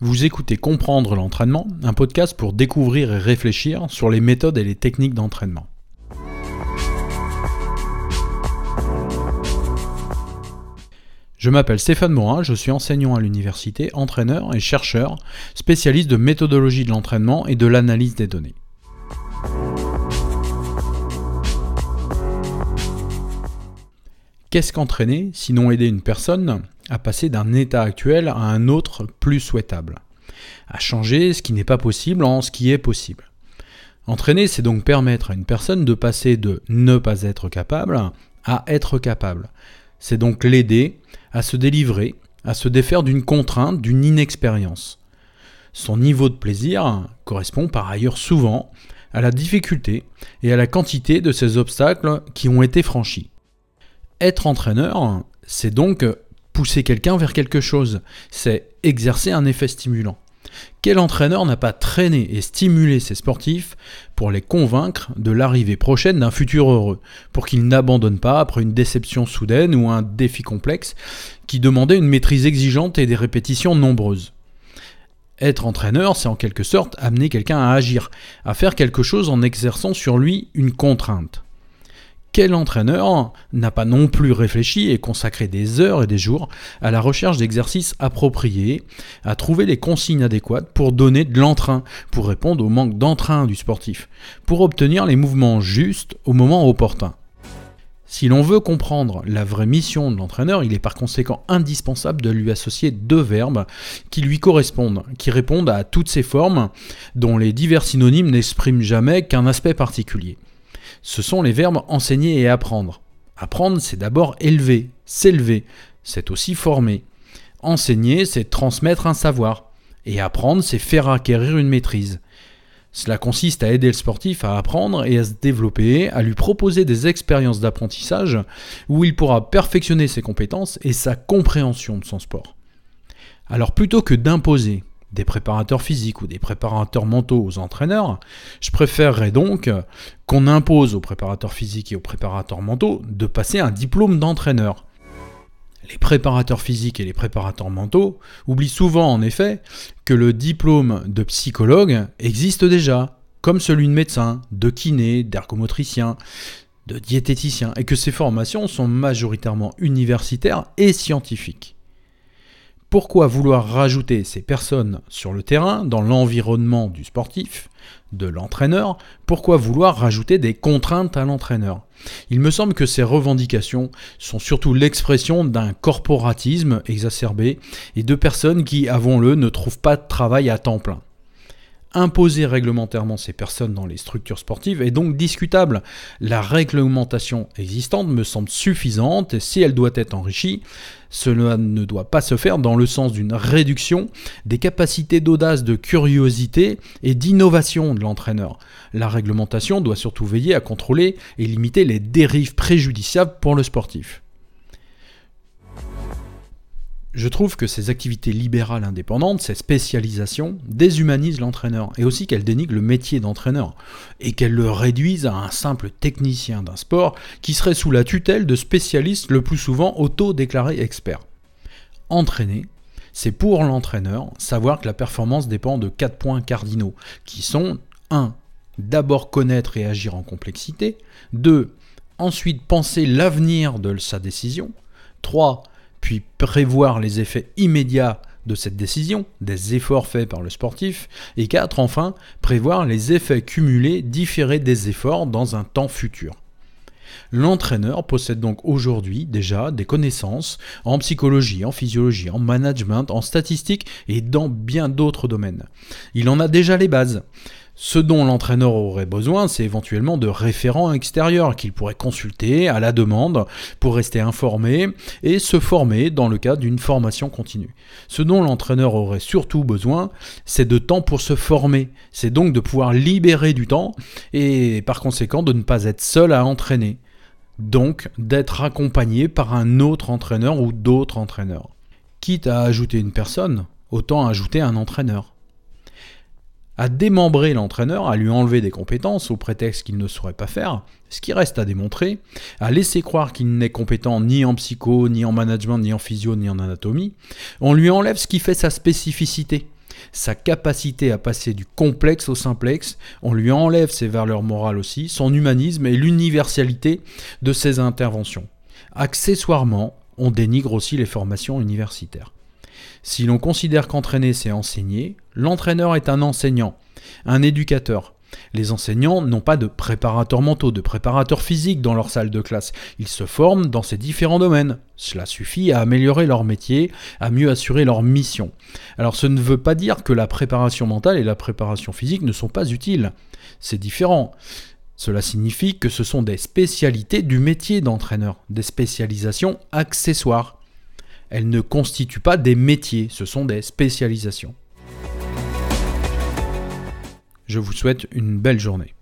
Vous écoutez Comprendre l'entraînement, un podcast pour découvrir et réfléchir sur les méthodes et les techniques d'entraînement. Je m'appelle Stéphane Morin, je suis enseignant à l'université, entraîneur et chercheur, spécialiste de méthodologie de l'entraînement et de l'analyse des données. Qu'est-ce qu'entraîner sinon aider une personne? À passer d'un état actuel à un autre plus souhaitable À changer ce qui n'est pas possible en ce qui est possible. Entraîner, c'est donc permettre à une personne de passer de ne pas être capable à être capable. C'est donc l'aider à se délivrer, à se défaire d'une contrainte, d'une inexpérience. Son niveau de plaisir correspond par ailleurs souvent à la difficulté et à la quantité de ces obstacles qui ont été franchis. Être entraîneur, c'est donc pousser quelqu'un vers quelque chose, c'est exercer un effet stimulant. Quel entraîneur n'a pas traîné et stimulé ses sportifs pour les convaincre de l'arrivée prochaine d'un futur heureux, pour qu'ils n'abandonnent pas après une déception soudaine ou un défi complexe qui demandait une maîtrise exigeante et des répétitions nombreuses? Être entraîneur, c'est en quelque sorte amener quelqu'un à agir, à faire quelque chose en exerçant sur lui une contrainte quel entraîneur n'a pas non plus réfléchi et consacré des heures et des jours à la recherche d'exercices appropriés, à trouver les consignes adéquates pour donner de l'entrain, pour répondre au manque d'entrain du sportif, pour obtenir les mouvements justes au moment opportun. Si l'on veut comprendre la vraie mission de l'entraîneur, il est par conséquent indispensable de lui associer deux verbes qui lui correspondent, qui répondent à toutes ces formes dont les divers synonymes n'expriment jamais qu'un aspect particulier ce sont les verbes enseigner et apprendre. Apprendre, c'est d'abord élever, s'élever, c'est aussi former. Enseigner, c'est transmettre un savoir. Et apprendre, c'est faire acquérir une maîtrise. Cela consiste à aider le sportif à apprendre et à se développer, à lui proposer des expériences d'apprentissage où il pourra perfectionner ses compétences et sa compréhension de son sport. Alors plutôt que d'imposer, des préparateurs physiques ou des préparateurs mentaux aux entraîneurs, je préférerais donc qu'on impose aux préparateurs physiques et aux préparateurs mentaux de passer un diplôme d'entraîneur. Les préparateurs physiques et les préparateurs mentaux oublient souvent en effet que le diplôme de psychologue existe déjà, comme celui de médecin, de kiné, d'ergomotricien, de diététicien, et que ces formations sont majoritairement universitaires et scientifiques. Pourquoi vouloir rajouter ces personnes sur le terrain, dans l'environnement du sportif, de l'entraîneur Pourquoi vouloir rajouter des contraintes à l'entraîneur? Il me semble que ces revendications sont surtout l'expression d'un corporatisme exacerbé et de personnes qui, avons-le, ne trouvent pas de travail à temps plein imposer réglementairement ces personnes dans les structures sportives est donc discutable. La réglementation existante me semble suffisante et si elle doit être enrichie, cela ne doit pas se faire dans le sens d'une réduction des capacités d'audace, de curiosité et d'innovation de l'entraîneur. La réglementation doit surtout veiller à contrôler et limiter les dérives préjudiciables pour le sportif. Je trouve que ces activités libérales indépendantes, ces spécialisations, déshumanisent l'entraîneur et aussi qu'elles dénigrent le métier d'entraîneur et qu'elles le réduisent à un simple technicien d'un sport qui serait sous la tutelle de spécialistes le plus souvent auto-déclarés experts. Entraîner, c'est pour l'entraîneur savoir que la performance dépend de quatre points cardinaux qui sont 1. D'abord connaître et agir en complexité. 2. Ensuite penser l'avenir de sa décision. 3 puis prévoir les effets immédiats de cette décision, des efforts faits par le sportif, et 4. Enfin, prévoir les effets cumulés différés des efforts dans un temps futur. L'entraîneur possède donc aujourd'hui déjà des connaissances en psychologie, en physiologie, en management, en statistique et dans bien d'autres domaines. Il en a déjà les bases. Ce dont l'entraîneur aurait besoin, c'est éventuellement de référents extérieurs qu'il pourrait consulter à la demande pour rester informé et se former dans le cadre d'une formation continue. Ce dont l'entraîneur aurait surtout besoin, c'est de temps pour se former. C'est donc de pouvoir libérer du temps et par conséquent de ne pas être seul à entraîner. Donc d'être accompagné par un autre entraîneur ou d'autres entraîneurs. Quitte à ajouter une personne, autant ajouter un entraîneur à démembrer l'entraîneur, à lui enlever des compétences au prétexte qu'il ne saurait pas faire, ce qui reste à démontrer, à laisser croire qu'il n'est compétent ni en psycho, ni en management, ni en physio, ni en anatomie, on lui enlève ce qui fait sa spécificité. sa capacité à passer du complexe au simplexe, on lui enlève ses valeurs morales aussi, son humanisme et l'universalité de ses interventions. Accessoirement, on dénigre aussi les formations universitaires. Si l'on considère qu'entraîner c'est enseigner, l'entraîneur est un enseignant, un éducateur, les enseignants n'ont pas de préparateurs mentaux, de préparateurs physiques dans leur salle de classe. Ils se forment dans ces différents domaines. Cela suffit à améliorer leur métier, à mieux assurer leur mission. Alors ce ne veut pas dire que la préparation mentale et la préparation physique ne sont pas utiles. C'est différent. Cela signifie que ce sont des spécialités du métier d'entraîneur, des spécialisations accessoires. Elles ne constituent pas des métiers, ce sont des spécialisations. Je vous souhaite une belle journée.